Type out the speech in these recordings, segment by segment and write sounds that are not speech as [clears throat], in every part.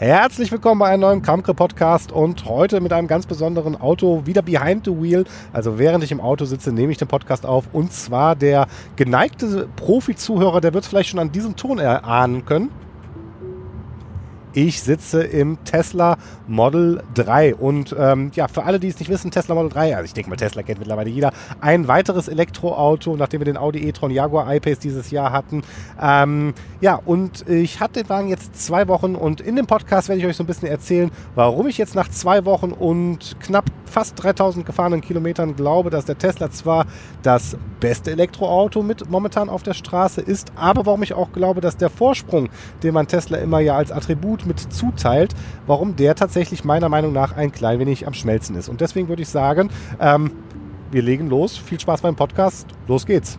Herzlich willkommen bei einem neuen Kramke Podcast und heute mit einem ganz besonderen Auto wieder behind the wheel. Also während ich im Auto sitze, nehme ich den Podcast auf und zwar der geneigte Profi-Zuhörer, der wird es vielleicht schon an diesem Ton erahnen können. Ich sitze im Tesla Model 3 und ähm, ja, für alle, die es nicht wissen, Tesla Model 3, also ich denke mal, Tesla kennt mittlerweile jeder, ein weiteres Elektroauto, nachdem wir den Audi e-tron Jaguar I-Pace dieses Jahr hatten. Ähm, ja, und ich hatte den Wagen jetzt zwei Wochen und in dem Podcast werde ich euch so ein bisschen erzählen, warum ich jetzt nach zwei Wochen und knapp fast 3000 gefahrenen Kilometern glaube, dass der Tesla zwar das beste Elektroauto mit momentan auf der Straße ist, aber warum ich auch glaube, dass der Vorsprung, den man Tesla immer ja als Attribut mit zuteilt, warum der tatsächlich meiner Meinung nach ein klein wenig am Schmelzen ist. Und deswegen würde ich sagen, ähm, wir legen los. Viel Spaß beim Podcast. Los geht's.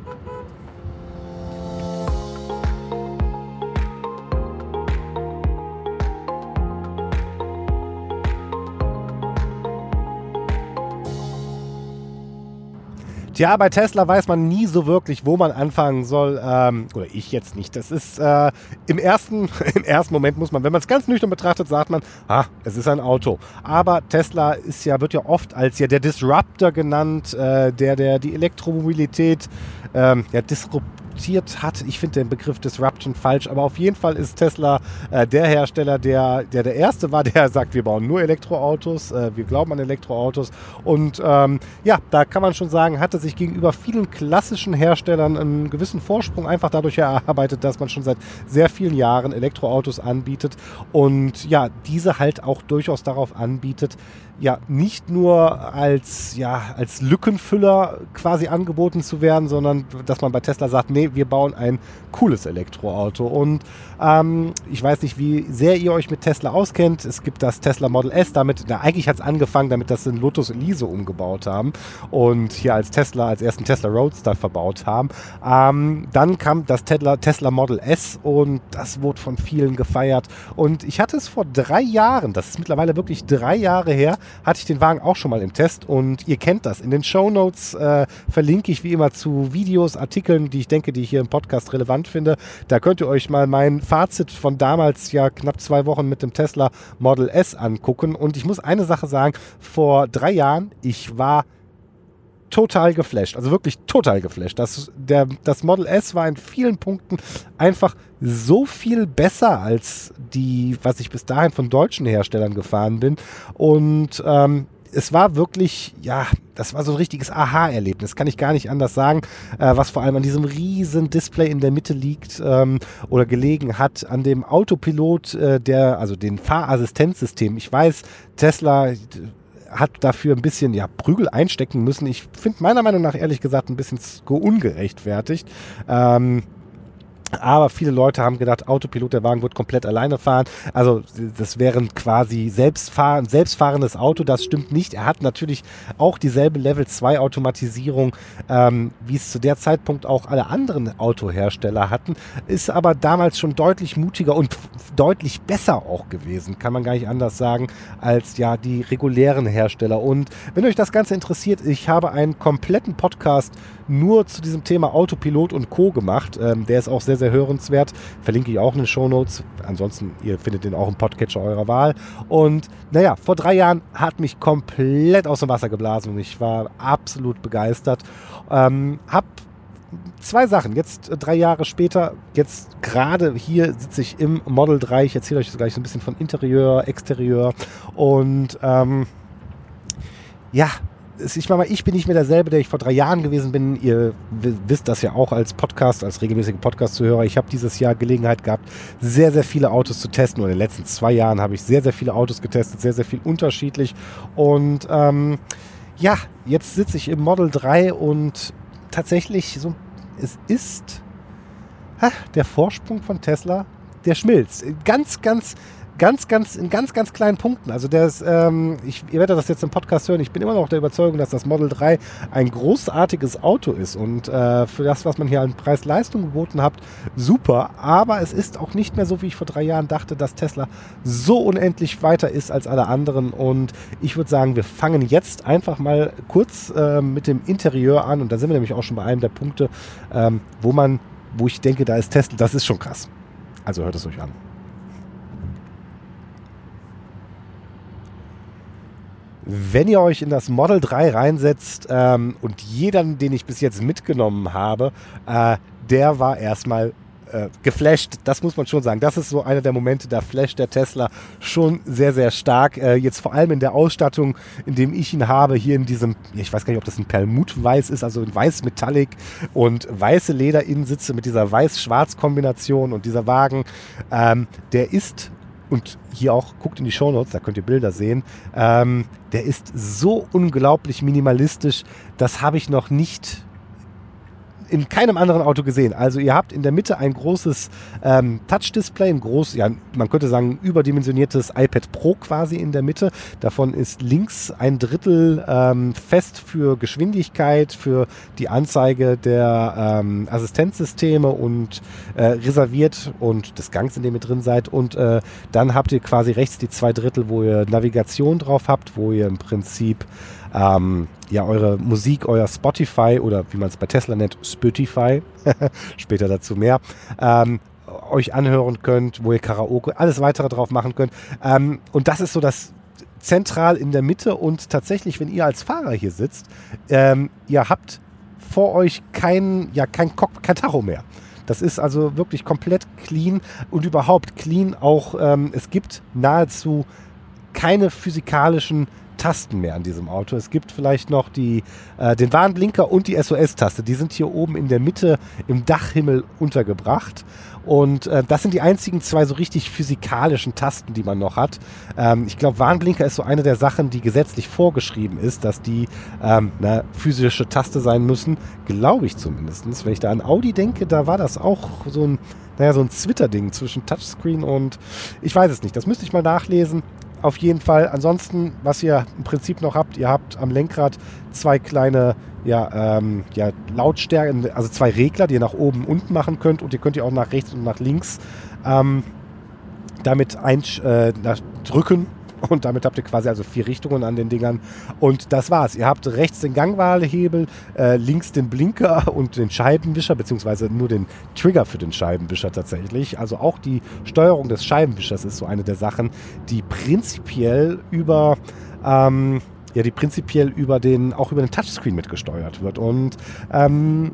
Tja, bei Tesla weiß man nie so wirklich, wo man anfangen soll. Ähm, oder ich jetzt nicht. Das ist äh, im, ersten, [laughs] im ersten Moment muss man, wenn man es ganz nüchtern betrachtet, sagt man, ah, es ist ein Auto. Aber Tesla ist ja, wird ja oft als ja der Disruptor genannt, äh, der, der die Elektromobilität ähm, ja, disrupt adoptiert hat. Ich finde den Begriff Disruption falsch, aber auf jeden Fall ist Tesla äh, der Hersteller, der, der der erste war, der [laughs] sagt, wir bauen nur Elektroautos, äh, wir glauben an Elektroautos. Und ähm, ja, da kann man schon sagen, hatte sich gegenüber vielen klassischen Herstellern einen gewissen Vorsprung einfach dadurch erarbeitet, dass man schon seit sehr vielen Jahren Elektroautos anbietet und ja, diese halt auch durchaus darauf anbietet, ja nicht nur als, ja, als Lückenfüller quasi angeboten zu werden, sondern dass man bei Tesla sagt, nee, wir bauen ein cooles Elektroauto. Und ähm, ich weiß nicht, wie sehr ihr euch mit Tesla auskennt. Es gibt das Tesla Model S, damit, na, eigentlich hat es angefangen, damit das in Lotus Elise umgebaut haben und hier als Tesla, als ersten Tesla Roadster verbaut haben. Ähm, dann kam das Tesla, Tesla Model S und das wurde von vielen gefeiert. Und ich hatte es vor drei Jahren, das ist mittlerweile wirklich drei Jahre her, hatte ich den Wagen auch schon mal im Test und ihr kennt das. In den Show Notes äh, verlinke ich wie immer zu Videos, Artikeln, die ich denke, die ich hier im Podcast relevant finde. Da könnt ihr euch mal mein Fazit von damals, ja knapp zwei Wochen mit dem Tesla Model S angucken. Und ich muss eine Sache sagen, vor drei Jahren, ich war total geflasht. Also wirklich total geflasht. Das, der, das Model S war in vielen Punkten einfach so viel besser als die, was ich bis dahin von deutschen Herstellern gefahren bin. Und ähm, es war wirklich, ja, das war so ein richtiges Aha-Erlebnis, kann ich gar nicht anders sagen, äh, was vor allem an diesem riesen Display in der Mitte liegt ähm, oder gelegen hat, an dem Autopilot, äh, der, also den Fahrassistenzsystem. Ich weiß, Tesla hat dafür ein bisschen ja, Prügel einstecken müssen. Ich finde meiner Meinung nach ehrlich gesagt ein bisschen ungerechtfertigt. Ähm, aber viele Leute haben gedacht, Autopilot, der Wagen wird komplett alleine fahren. Also das wäre quasi selbstfahren, selbstfahrendes Auto. Das stimmt nicht. Er hat natürlich auch dieselbe Level 2 Automatisierung, ähm, wie es zu der Zeitpunkt auch alle anderen Autohersteller hatten. Ist aber damals schon deutlich mutiger und deutlich besser auch gewesen, kann man gar nicht anders sagen, als ja die regulären Hersteller. Und wenn euch das Ganze interessiert, ich habe einen kompletten Podcast nur zu diesem Thema Autopilot und Co. gemacht. Ähm, der ist auch sehr, sehr hörenswert. Verlinke ich auch in den Show Notes. Ansonsten, ihr findet den auch im Podcatcher eurer Wahl. Und naja, vor drei Jahren hat mich komplett aus dem Wasser geblasen und ich war absolut begeistert. Ähm, hab zwei Sachen. Jetzt äh, drei Jahre später, jetzt gerade hier sitze ich im Model 3. Ich erzähle euch gleich so ein bisschen von Interieur, Exterieur und ähm, ja, ich meine, ich bin nicht mehr derselbe, der ich vor drei Jahren gewesen bin. Ihr wisst das ja auch als Podcast, als regelmäßiger Podcast-Zuhörer. Ich habe dieses Jahr Gelegenheit gehabt, sehr, sehr viele Autos zu testen. Und in den letzten zwei Jahren habe ich sehr, sehr viele Autos getestet, sehr, sehr viel unterschiedlich. Und ähm, ja, jetzt sitze ich im Model 3 und tatsächlich, so, es ist ha, der Vorsprung von Tesla, der schmilzt. Ganz, ganz ganz, ganz, in ganz, ganz kleinen Punkten. Also der ist, ähm, ich, ihr werdet das jetzt im Podcast hören, ich bin immer noch der Überzeugung, dass das Model 3 ein großartiges Auto ist und äh, für das, was man hier an Preis-Leistung geboten hat, super. Aber es ist auch nicht mehr so, wie ich vor drei Jahren dachte, dass Tesla so unendlich weiter ist als alle anderen. Und ich würde sagen, wir fangen jetzt einfach mal kurz äh, mit dem Interieur an und da sind wir nämlich auch schon bei einem der Punkte, ähm, wo man, wo ich denke, da ist Tesla, das ist schon krass. Also hört es euch an. Wenn ihr euch in das Model 3 reinsetzt ähm, und jeder, den ich bis jetzt mitgenommen habe, äh, der war erstmal äh, geflasht. Das muss man schon sagen. Das ist so einer der Momente, da flasht der Tesla schon sehr, sehr stark. Äh, jetzt vor allem in der Ausstattung, in dem ich ihn habe, hier in diesem, ich weiß gar nicht, ob das ein Perlmutt-Weiß ist, also ein weiß-metallic und weiße Lederinnensitze mit dieser weiß-schwarz-Kombination und dieser Wagen, ähm, der ist und hier auch, guckt in die Shownotes, da könnt ihr Bilder sehen. Ähm, der ist so unglaublich minimalistisch, das habe ich noch nicht in keinem anderen Auto gesehen. Also ihr habt in der Mitte ein großes ähm, Touch-Display, ein groß, ja, man könnte sagen, überdimensioniertes iPad Pro quasi in der Mitte. Davon ist links ein Drittel ähm, fest für Geschwindigkeit, für die Anzeige der ähm, Assistenzsysteme und äh, reserviert und des Gangs, in dem ihr drin seid. Und äh, dann habt ihr quasi rechts die zwei Drittel, wo ihr Navigation drauf habt, wo ihr im Prinzip ähm, ja eure Musik, euer Spotify oder wie man es bei Tesla nennt, Spotify, [laughs] später dazu mehr, ähm, euch anhören könnt, wo ihr Karaoke, alles weitere drauf machen könnt. Ähm, und das ist so das zentral in der Mitte und tatsächlich, wenn ihr als Fahrer hier sitzt, ähm, ihr habt vor euch kein, ja, kein, Cock, kein Tacho mehr. Das ist also wirklich komplett clean und überhaupt clean auch, ähm, es gibt nahezu keine physikalischen Tasten mehr an diesem Auto. Es gibt vielleicht noch die, äh, den Warnblinker und die SOS-Taste. Die sind hier oben in der Mitte im Dachhimmel untergebracht. Und äh, das sind die einzigen zwei so richtig physikalischen Tasten, die man noch hat. Ähm, ich glaube, Warnblinker ist so eine der Sachen, die gesetzlich vorgeschrieben ist, dass die ähm, eine physische Taste sein müssen. Glaube ich zumindest. Wenn ich da an Audi denke, da war das auch so ein, naja, so ein Twitter-Ding zwischen Touchscreen und ich weiß es nicht. Das müsste ich mal nachlesen auf jeden Fall. Ansonsten, was ihr im Prinzip noch habt, ihr habt am Lenkrad zwei kleine ja, ähm, ja, Lautstärken, also zwei Regler, die ihr nach oben, unten machen könnt und ihr könnt ihr auch nach rechts und nach links ähm, damit drücken und damit habt ihr quasi also vier Richtungen an den Dingern. Und das war's. Ihr habt rechts den Gangwahlhebel, äh, links den Blinker und den Scheibenwischer, beziehungsweise nur den Trigger für den Scheibenwischer tatsächlich. Also auch die Steuerung des Scheibenwischers ist so eine der Sachen, die prinzipiell über ähm, ja, die prinzipiell über den, auch über den Touchscreen mitgesteuert wird. Und ähm,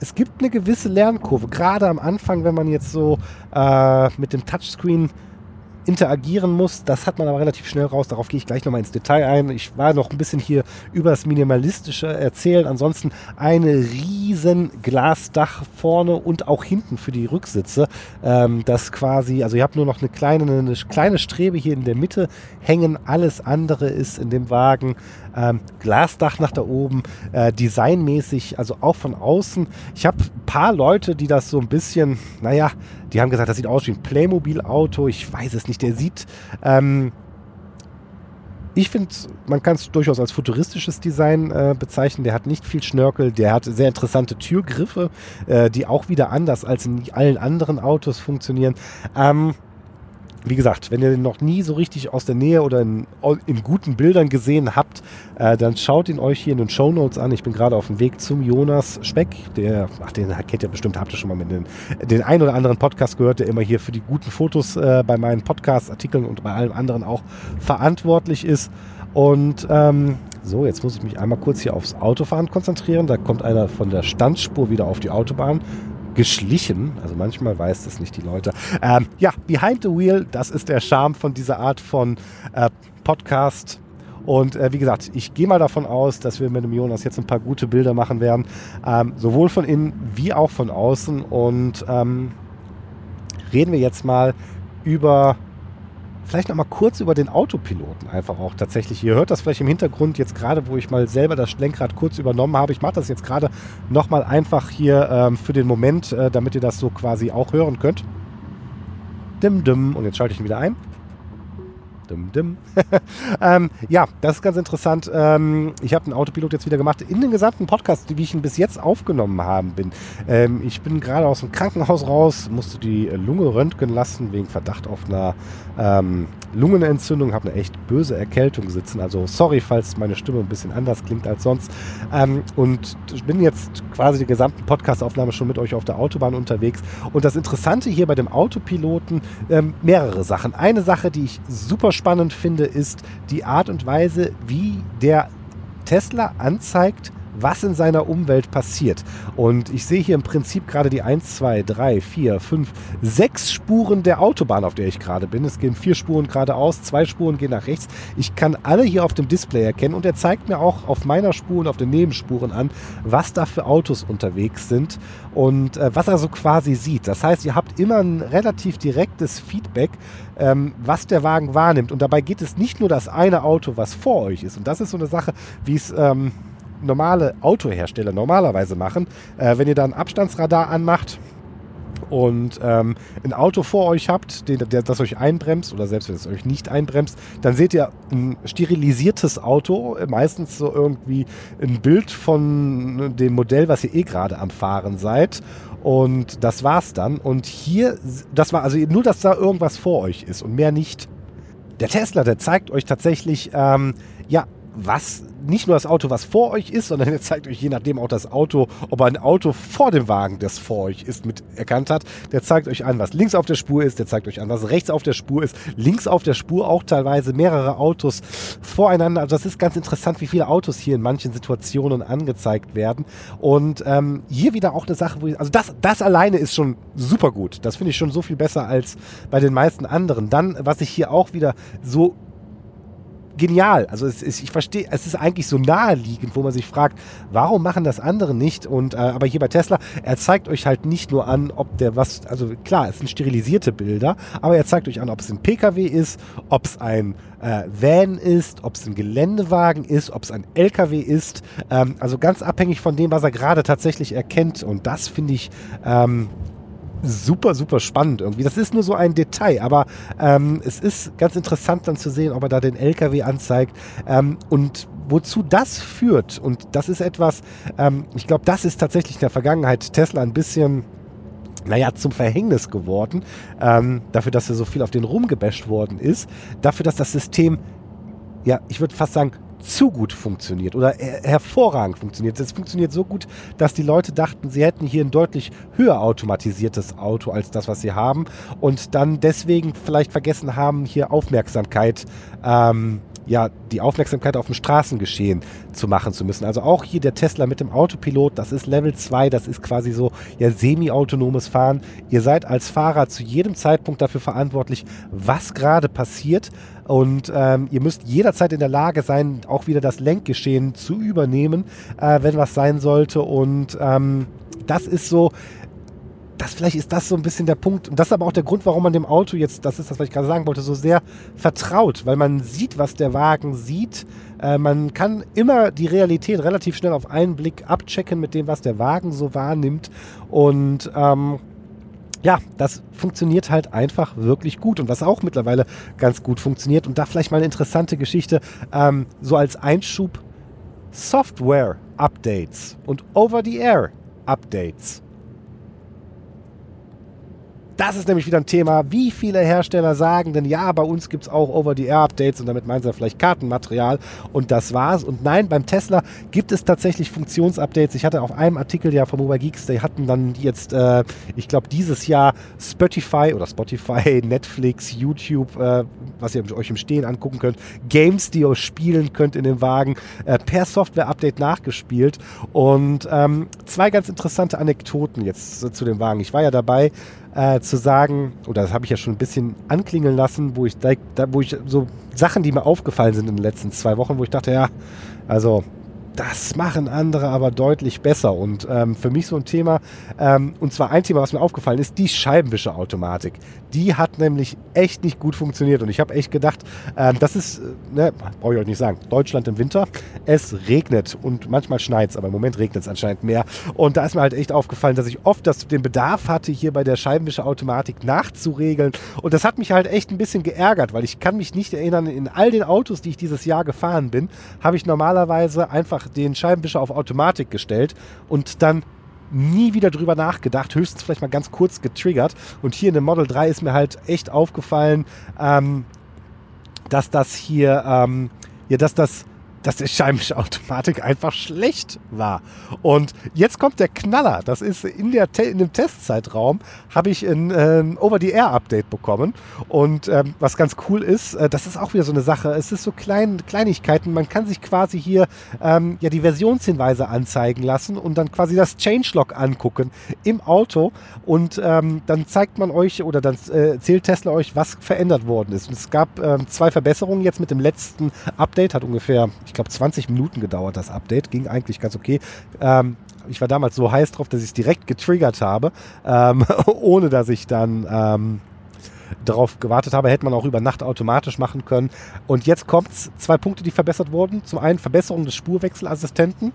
es gibt eine gewisse Lernkurve, gerade am Anfang, wenn man jetzt so äh, mit dem Touchscreen interagieren muss. Das hat man aber relativ schnell raus. Darauf gehe ich gleich nochmal ins Detail ein. Ich war noch ein bisschen hier über das Minimalistische erzählen. Ansonsten eine riesen Glasdach vorne und auch hinten für die Rücksitze. Ähm, das quasi, also ihr habt nur noch eine kleine, eine kleine Strebe hier in der Mitte hängen. Alles andere ist in dem Wagen ähm, Glasdach nach da oben, äh, designmäßig, also auch von außen. Ich habe ein paar Leute, die das so ein bisschen, naja, die haben gesagt, das sieht aus wie ein Playmobil-Auto. Ich weiß es nicht. Der sieht. Ähm, ich finde, man kann es durchaus als futuristisches Design äh, bezeichnen. Der hat nicht viel Schnörkel, der hat sehr interessante Türgriffe, äh, die auch wieder anders als in allen anderen Autos funktionieren. Ähm, wie gesagt, wenn ihr den noch nie so richtig aus der Nähe oder in, in guten Bildern gesehen habt, äh, dann schaut ihn euch hier in den Show Notes an. Ich bin gerade auf dem Weg zum Jonas Speck. Der, ach, den kennt ihr bestimmt, habt ihr schon mal mit den, den ein oder anderen Podcast gehört, der immer hier für die guten Fotos äh, bei meinen Podcast-Artikeln und bei allem anderen auch verantwortlich ist. Und ähm, so, jetzt muss ich mich einmal kurz hier aufs Autofahren konzentrieren. Da kommt einer von der Standspur wieder auf die Autobahn geschlichen. Also manchmal weiß das nicht die Leute. Ähm, ja, Behind the Wheel, das ist der Charme von dieser Art von äh, Podcast. Und äh, wie gesagt, ich gehe mal davon aus, dass wir mit dem Jonas jetzt ein paar gute Bilder machen werden. Ähm, sowohl von innen wie auch von außen. Und ähm, reden wir jetzt mal über vielleicht noch mal kurz über den Autopiloten einfach auch tatsächlich. Ihr hört das vielleicht im Hintergrund jetzt gerade, wo ich mal selber das Lenkrad kurz übernommen habe. Ich mache das jetzt gerade noch mal einfach hier ähm, für den Moment, äh, damit ihr das so quasi auch hören könnt. Dim, dim. Und jetzt schalte ich ihn wieder ein. Dim, dim. [laughs] ähm, ja, das ist ganz interessant. Ähm, ich habe einen Autopilot jetzt wieder gemacht. In den gesamten Podcast, wie ich ihn bis jetzt aufgenommen haben bin. Ähm, ich bin gerade aus dem Krankenhaus raus, musste die Lunge röntgen lassen wegen Verdacht auf einer ähm, Lungenentzündung, habe eine echt böse Erkältung sitzen. Also sorry, falls meine Stimme ein bisschen anders klingt als sonst. Ähm, und ich bin jetzt quasi die gesamte Podcastaufnahme schon mit euch auf der Autobahn unterwegs. Und das Interessante hier bei dem Autopiloten, ähm, mehrere Sachen. Eine Sache, die ich super spannend finde, ist die Art und Weise, wie der Tesla anzeigt, was in seiner Umwelt passiert. Und ich sehe hier im Prinzip gerade die 1, 2, 3, 4, 5, 6 Spuren der Autobahn, auf der ich gerade bin. Es gehen vier Spuren geradeaus, zwei Spuren gehen nach rechts. Ich kann alle hier auf dem Display erkennen und er zeigt mir auch auf meiner Spur und auf den Nebenspuren an, was da für Autos unterwegs sind und äh, was er so quasi sieht. Das heißt, ihr habt immer ein relativ direktes Feedback, ähm, was der Wagen wahrnimmt. Und dabei geht es nicht nur das eine Auto, was vor euch ist. Und das ist so eine Sache, wie es... Ähm, normale Autohersteller normalerweise machen. Äh, wenn ihr da ein Abstandsradar anmacht, und ähm, ein Auto vor euch habt, den, der, das euch einbremst oder selbst wenn es euch nicht einbremst, dann seht ihr ein sterilisiertes Auto, meistens so irgendwie ein Bild von dem Modell, was ihr eh gerade am Fahren seid. Und das war's dann. Und hier, das war also nur, dass da irgendwas vor euch ist und mehr nicht. Der Tesla, der zeigt euch tatsächlich, ähm, ja, was nicht nur das Auto, was vor euch ist, sondern [laughs] er zeigt euch je nachdem auch das Auto, ob ein Auto vor dem Wagen, das vor euch ist, mit erkannt hat. Der zeigt euch an, was links auf der Spur ist, der zeigt euch an, was rechts auf der Spur ist. Links auf der Spur auch teilweise mehrere Autos voreinander. Also das ist ganz interessant, wie viele Autos hier in manchen Situationen angezeigt werden. Und ähm, hier wieder auch eine Sache, wo ich, also das, das alleine ist schon super gut. Das finde ich schon so viel besser als bei den meisten anderen. Dann, was ich hier auch wieder so genial. Also es ist, ich verstehe, es ist eigentlich so naheliegend, wo man sich fragt, warum machen das andere nicht? Und äh, aber hier bei Tesla, er zeigt euch halt nicht nur an, ob der was, also klar, es sind sterilisierte Bilder, aber er zeigt euch an, ob es ein PKW ist, ob es ein äh, Van ist, ob es ein Geländewagen ist, ob es ein LKW ist. Ähm, also ganz abhängig von dem, was er gerade tatsächlich erkennt. Und das finde ich ähm, super, super spannend irgendwie. Das ist nur so ein Detail, aber ähm, es ist ganz interessant dann zu sehen, ob er da den LKW anzeigt ähm, und wozu das führt. Und das ist etwas, ähm, ich glaube, das ist tatsächlich in der Vergangenheit Tesla ein bisschen naja, zum Verhängnis geworden, ähm, dafür, dass er so viel auf den rumgebasht worden ist, dafür, dass das System, ja, ich würde fast sagen, zu gut funktioniert oder hervorragend funktioniert. Es funktioniert so gut, dass die Leute dachten, sie hätten hier ein deutlich höher automatisiertes Auto als das, was sie haben und dann deswegen vielleicht vergessen haben, hier Aufmerksamkeit ähm, ja, die Aufmerksamkeit auf dem Straßengeschehen zu machen zu müssen. Also auch hier der Tesla mit dem Autopilot, das ist Level 2, das ist quasi so ja semi-autonomes Fahren. Ihr seid als Fahrer zu jedem Zeitpunkt dafür verantwortlich, was gerade passiert. Und ähm, ihr müsst jederzeit in der Lage sein, auch wieder das Lenkgeschehen zu übernehmen, äh, wenn was sein sollte. Und ähm, das ist so, das vielleicht ist das so ein bisschen der Punkt. Und das ist aber auch der Grund, warum man dem Auto jetzt, das ist das, was ich gerade sagen wollte, so sehr vertraut, weil man sieht, was der Wagen sieht. Äh, man kann immer die Realität relativ schnell auf einen Blick abchecken mit dem, was der Wagen so wahrnimmt. Und ähm, ja, das funktioniert halt einfach wirklich gut. Und was auch mittlerweile ganz gut funktioniert, und da vielleicht mal eine interessante Geschichte, ähm, so als Einschub, Software-Updates und Over-the-Air-Updates das ist nämlich wieder ein Thema. Wie viele Hersteller sagen denn, ja, bei uns gibt es auch Over-the-Air-Updates und damit meinen sie vielleicht Kartenmaterial und das war's. Und nein, beim Tesla gibt es tatsächlich Funktionsupdates. Ich hatte auf einem Artikel ja vom Mobile Geeks, die hatten dann jetzt, äh, ich glaube, dieses Jahr Spotify oder Spotify, [laughs] Netflix, YouTube, äh, was ihr euch im Stehen angucken könnt, Games, die ihr spielen könnt in dem Wagen, äh, per Software-Update nachgespielt. Und ähm, zwei ganz interessante Anekdoten jetzt zu dem Wagen. Ich war ja dabei, äh, zu sagen, oder das habe ich ja schon ein bisschen anklingeln lassen, wo ich, da, wo ich so Sachen, die mir aufgefallen sind in den letzten zwei Wochen, wo ich dachte, ja, also das machen andere aber deutlich besser. Und ähm, für mich so ein Thema, ähm, und zwar ein Thema, was mir aufgefallen ist, die Scheibenwischerautomatik. Die hat nämlich echt nicht gut funktioniert. Und ich habe echt gedacht, ähm, das ist, äh, ne, brauche ich euch nicht sagen, Deutschland im Winter. Es regnet und manchmal schneit es, aber im Moment regnet es anscheinend mehr. Und da ist mir halt echt aufgefallen, dass ich oft das, den Bedarf hatte, hier bei der Scheibenwischerautomatik nachzuregeln. Und das hat mich halt echt ein bisschen geärgert, weil ich kann mich nicht erinnern, in all den Autos, die ich dieses Jahr gefahren bin, habe ich normalerweise einfach einfach den Scheibenwischer auf Automatik gestellt und dann nie wieder drüber nachgedacht, höchstens vielleicht mal ganz kurz getriggert. Und hier in dem Model 3 ist mir halt echt aufgefallen, ähm, dass das hier, ähm, ja, dass das dass die Scheibenwischerautomatik einfach schlecht war. Und jetzt kommt der Knaller. Das ist in, der in dem Testzeitraum habe ich ein ähm, Over-the-Air-Update bekommen. Und ähm, was ganz cool ist, äh, das ist auch wieder so eine Sache. Es ist so klein, Kleinigkeiten. Man kann sich quasi hier ähm, ja die Versionshinweise anzeigen lassen und dann quasi das Changelog angucken im Auto. Und ähm, dann zeigt man euch oder dann äh, erzählt Tesla euch, was verändert worden ist. Und es gab ähm, zwei Verbesserungen jetzt mit dem letzten Update. Hat ungefähr, ich glaube, 20 Minuten gedauert, das Update. Ging eigentlich ganz okay. Ähm, ich war damals so heiß drauf, dass ich es direkt getriggert habe, ähm, [laughs] ohne dass ich dann ähm, darauf gewartet habe, hätte man auch über Nacht automatisch machen können. Und jetzt kommt es, zwei Punkte, die verbessert wurden. Zum einen Verbesserung des Spurwechselassistenten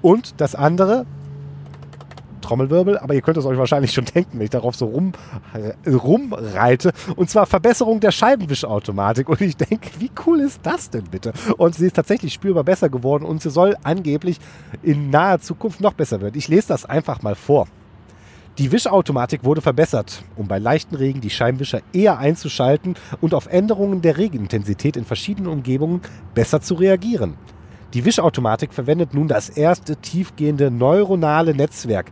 und das andere, Trommelwirbel, aber ihr könnt es euch wahrscheinlich schon denken, wenn ich darauf so rum, äh, rumreite. Und zwar Verbesserung der Scheibenwischautomatik. Und ich denke, wie cool ist das denn bitte? Und sie ist tatsächlich spürbar besser geworden und sie soll angeblich in naher Zukunft noch besser werden. Ich lese das einfach mal vor. Die Wischautomatik wurde verbessert, um bei leichten Regen die Scheibenwischer eher einzuschalten und auf Änderungen der Regenintensität in verschiedenen Umgebungen besser zu reagieren. Die Wischautomatik verwendet nun das erste tiefgehende neuronale Netzwerk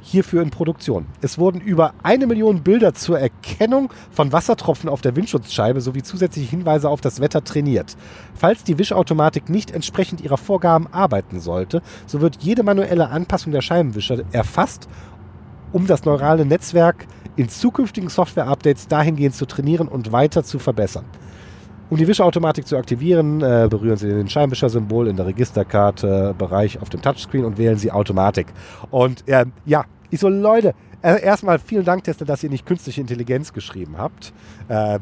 hierfür in Produktion. Es wurden über eine Million Bilder zur Erkennung von Wassertropfen auf der Windschutzscheibe sowie zusätzliche Hinweise auf das Wetter trainiert. Falls die Wischautomatik nicht entsprechend ihrer Vorgaben arbeiten sollte, so wird jede manuelle Anpassung der Scheibenwischer erfasst, um das neurale Netzwerk in zukünftigen Software-Updates dahingehend zu trainieren und weiter zu verbessern. Um die Wischautomatik zu aktivieren, äh, berühren Sie den Scheinwischer-Symbol in der Registerkarte-Bereich auf dem Touchscreen und wählen Sie Automatik. Und äh, ja, ich so, Leute, äh, erstmal vielen Dank, Tester, dass ihr nicht künstliche Intelligenz geschrieben habt. Äh,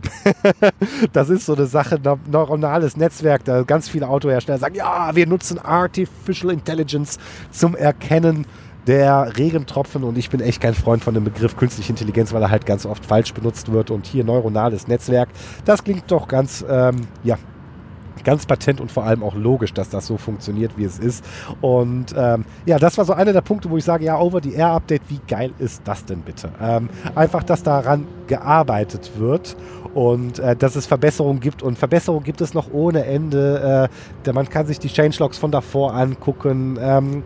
[laughs] das ist so eine Sache, neuronales Netzwerk, da ganz viele Autohersteller sagen, ja, wir nutzen Artificial Intelligence zum Erkennen der Regentropfen und ich bin echt kein Freund von dem Begriff künstliche Intelligenz, weil er halt ganz oft falsch benutzt wird und hier neuronales Netzwerk, das klingt doch ganz, ähm, ja, ganz patent und vor allem auch logisch, dass das so funktioniert, wie es ist. Und ähm, ja, das war so einer der Punkte, wo ich sage, ja, Over-the-Air-Update, wie geil ist das denn bitte? Ähm, einfach, dass daran gearbeitet wird und äh, dass es Verbesserungen gibt. Und Verbesserungen gibt es noch ohne Ende. Äh, man kann sich die Changelogs von davor angucken. Ähm,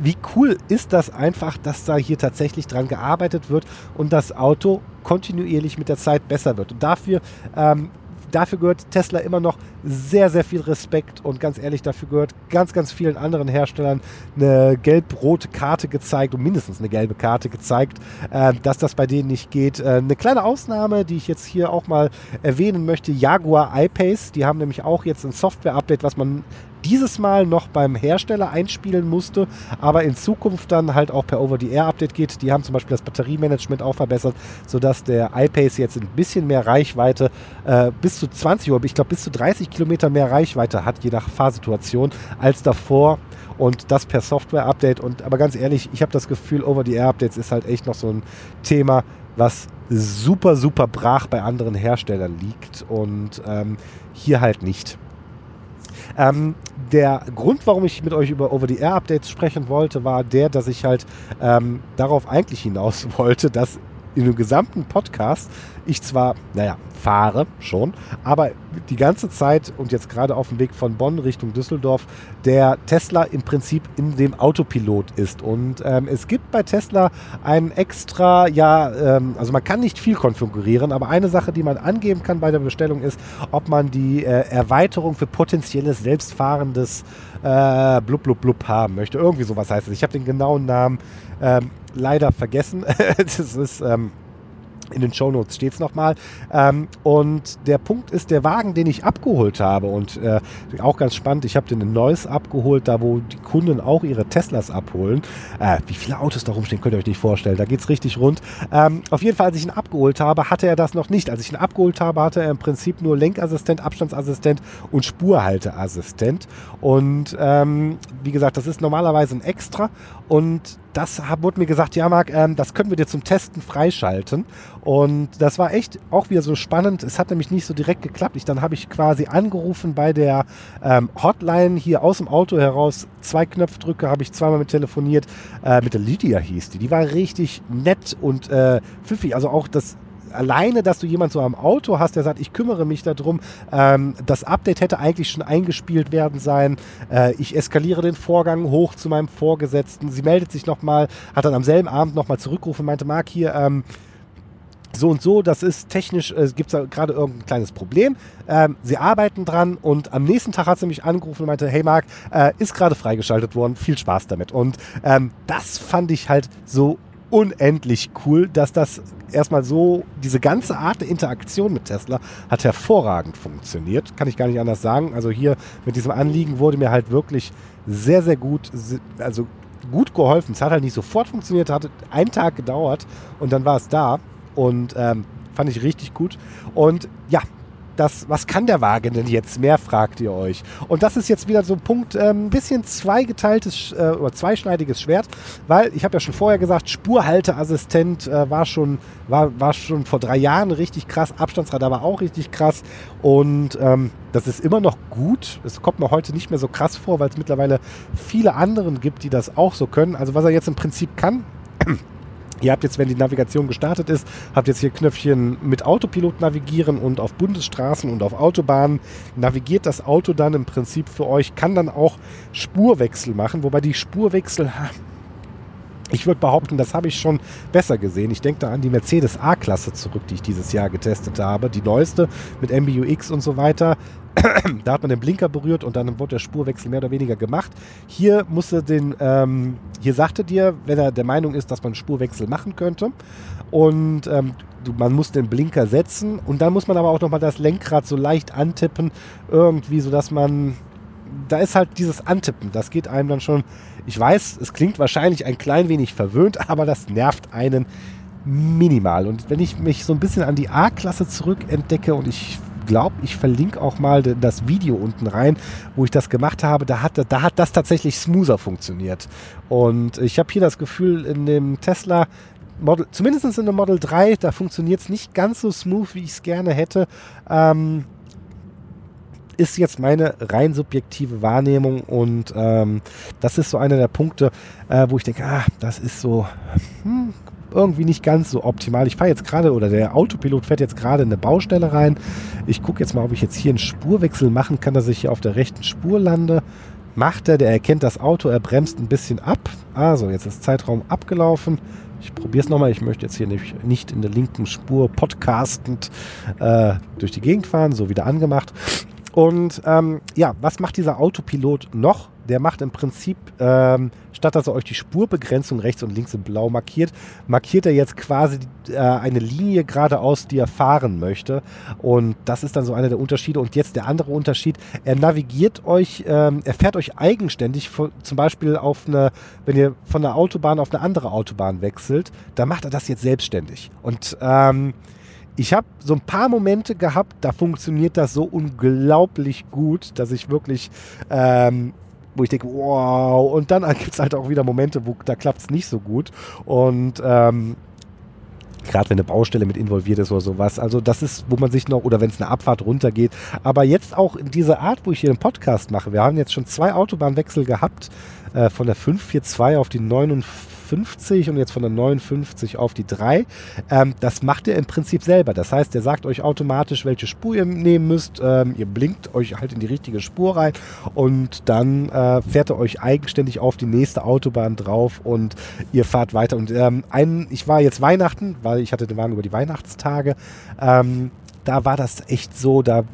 wie cool ist das einfach, dass da hier tatsächlich dran gearbeitet wird und das Auto kontinuierlich mit der Zeit besser wird. Und dafür, ähm, dafür gehört Tesla immer noch sehr, sehr viel Respekt und ganz ehrlich, dafür gehört ganz, ganz vielen anderen Herstellern eine gelb-rote Karte gezeigt und mindestens eine gelbe Karte gezeigt, äh, dass das bei denen nicht geht. Äh, eine kleine Ausnahme, die ich jetzt hier auch mal erwähnen möchte, Jaguar I-Pace, die haben nämlich auch jetzt ein Software-Update, was man dieses Mal noch beim Hersteller einspielen musste, aber in Zukunft dann halt auch per Over-the-Air-Update geht. Die haben zum Beispiel das Batteriemanagement auch verbessert, sodass der iPace jetzt ein bisschen mehr Reichweite, äh, bis zu 20 Uhr, ich glaube bis zu 30 Kilometer mehr Reichweite hat, je nach Fahrsituation, als davor. Und das per Software-Update. Und aber ganz ehrlich, ich habe das Gefühl, Over-the-Air-Updates ist halt echt noch so ein Thema, was super, super brach bei anderen Herstellern liegt und ähm, hier halt nicht. Ähm, der Grund, warum ich mit euch über Over-the-Air-Updates sprechen wollte, war der, dass ich halt ähm, darauf eigentlich hinaus [laughs] wollte, dass in dem gesamten Podcast ich zwar, naja, fahre schon, aber die ganze Zeit und jetzt gerade auf dem Weg von Bonn Richtung Düsseldorf, der Tesla im Prinzip in dem Autopilot ist. Und ähm, es gibt bei Tesla ein extra, ja, ähm, also man kann nicht viel konfigurieren, aber eine Sache, die man angeben kann bei der Bestellung ist, ob man die äh, Erweiterung für potenzielles selbstfahrendes äh, blub blub blub haben möchte. Irgendwie sowas heißt es. Ich habe den genauen Namen ähm, leider vergessen. [laughs] das ist ähm, in den Shownotes steht es nochmal. Ähm, und der Punkt ist, der Wagen, den ich abgeholt habe, und äh, auch ganz spannend, ich habe den in Neuss abgeholt, da wo die Kunden auch ihre Teslas abholen. Äh, wie viele Autos da rumstehen, könnt ihr euch nicht vorstellen. Da geht es richtig rund. Ähm, auf jeden Fall, als ich ihn abgeholt habe, hatte er das noch nicht. Als ich ihn abgeholt habe, hatte er im Prinzip nur Lenkassistent, Abstandsassistent und Spurhalteassistent. Und ähm, wie gesagt, das ist normalerweise ein Extra. Und das wurde mir gesagt, ja Marc, ähm, das können wir dir zum Testen freischalten. Und das war echt auch wieder so spannend. Es hat nämlich nicht so direkt geklappt. Ich, dann habe ich quasi angerufen bei der ähm, Hotline hier aus dem Auto heraus. Zwei Knopfdrücke habe ich zweimal mit telefoniert. Äh, mit der Lydia hieß die. Die war richtig nett und äh, pfiffig. Also auch das alleine, dass du jemand so am Auto hast, der sagt, ich kümmere mich darum, ähm, das Update hätte eigentlich schon eingespielt werden sein, äh, ich eskaliere den Vorgang hoch zu meinem Vorgesetzten, sie meldet sich nochmal, hat dann am selben Abend nochmal zurückgerufen und meinte, Marc, hier, ähm, so und so, das ist technisch, äh, gibt es gerade irgendein kleines Problem. Ähm, sie arbeiten dran und am nächsten Tag hat sie mich angerufen und meinte, hey Marc, äh, ist gerade freigeschaltet worden, viel Spaß damit. Und ähm, das fand ich halt so unendlich cool, dass das erstmal so, diese ganze Art der Interaktion mit Tesla hat hervorragend funktioniert. Kann ich gar nicht anders sagen. Also hier mit diesem Anliegen wurde mir halt wirklich sehr, sehr gut, also gut geholfen. Es hat halt nicht sofort funktioniert, hat einen Tag gedauert und dann war es da. Und ähm, fand ich richtig gut. Und ja, das, was kann der Wagen denn jetzt mehr, fragt ihr euch. Und das ist jetzt wieder so ein Punkt, ein ähm, bisschen zweigeteiltes äh, oder zweischneidiges Schwert, weil ich habe ja schon vorher gesagt, Spurhalteassistent äh, war, schon, war, war schon vor drei Jahren richtig krass, Abstandsrad aber auch richtig krass und ähm, das ist immer noch gut. Es kommt mir heute nicht mehr so krass vor, weil es mittlerweile viele anderen gibt, die das auch so können. Also was er jetzt im Prinzip kann, Ihr habt jetzt, wenn die Navigation gestartet ist, habt jetzt hier Knöpfchen mit Autopilot navigieren und auf Bundesstraßen und auf Autobahnen navigiert das Auto dann im Prinzip für euch, kann dann auch Spurwechsel machen, wobei die Spurwechsel, ich würde behaupten, das habe ich schon besser gesehen. Ich denke da an die Mercedes A-Klasse zurück, die ich dieses Jahr getestet habe, die neueste mit MBUX und so weiter. [clears throat] da hat man den Blinker berührt und dann wurde der Spurwechsel mehr oder weniger gemacht. Hier musste den, ähm, hier sagte dir, wenn er der Meinung ist, dass man einen Spurwechsel machen könnte. Und ähm, man muss den Blinker setzen und dann muss man aber auch nochmal das Lenkrad so leicht antippen, irgendwie, sodass man. Da ist halt dieses Antippen, das geht einem dann schon. Ich weiß, es klingt wahrscheinlich ein klein wenig verwöhnt, aber das nervt einen minimal. Und wenn ich mich so ein bisschen an die A-Klasse zurückentdecke und ich glaube, ich verlinke auch mal das Video unten rein, wo ich das gemacht habe. Da hat, da hat das tatsächlich smoother funktioniert. Und ich habe hier das Gefühl, in dem Tesla Model, zumindest in der Model 3, da funktioniert es nicht ganz so smooth, wie ich es gerne hätte. Ähm, ist jetzt meine rein subjektive Wahrnehmung und ähm, das ist so einer der Punkte, äh, wo ich denke, ah, das ist so, hm, irgendwie nicht ganz so optimal. Ich fahre jetzt gerade, oder der Autopilot fährt jetzt gerade in eine Baustelle rein. Ich gucke jetzt mal, ob ich jetzt hier einen Spurwechsel machen kann, dass ich hier auf der rechten Spur lande. Macht er, der erkennt das Auto, er bremst ein bisschen ab. Also, jetzt ist Zeitraum abgelaufen. Ich probiere es nochmal. Ich möchte jetzt hier nicht, in der linken Spur podcastend äh, durch die Gegend fahren, so wieder angemacht. Und ähm, ja, was macht dieser Autopilot noch? der macht im Prinzip, ähm, statt dass er euch die Spurbegrenzung rechts und links in blau markiert, markiert er jetzt quasi äh, eine Linie geradeaus, die er fahren möchte. Und das ist dann so einer der Unterschiede. Und jetzt der andere Unterschied, er navigiert euch, ähm, er fährt euch eigenständig, zum Beispiel auf eine, wenn ihr von der Autobahn auf eine andere Autobahn wechselt, dann macht er das jetzt selbstständig. Und ähm, ich habe so ein paar Momente gehabt, da funktioniert das so unglaublich gut, dass ich wirklich ähm, wo ich denke, wow. Und dann [laughs] gibt es halt auch wieder Momente, wo da klappt es nicht so gut. Und ähm, gerade wenn eine Baustelle mit involviert ist oder sowas. Also das ist, wo man sich noch, oder wenn es eine Abfahrt runtergeht. Aber jetzt auch in dieser Art, wo ich hier einen Podcast mache. Wir haben jetzt schon zwei Autobahnwechsel gehabt, äh, von der 542 auf die 49 50 und jetzt von der 59 auf die 3. Ähm, das macht ihr im Prinzip selber. Das heißt, der sagt euch automatisch, welche Spur ihr nehmen müsst. Ähm, ihr blinkt euch halt in die richtige Spur rein und dann äh, fährt er euch eigenständig auf die nächste Autobahn drauf und ihr fahrt weiter. Und ähm, ein, ich war jetzt Weihnachten, weil ich hatte den Wagen über die Weihnachtstage. Ähm, da war das echt so, da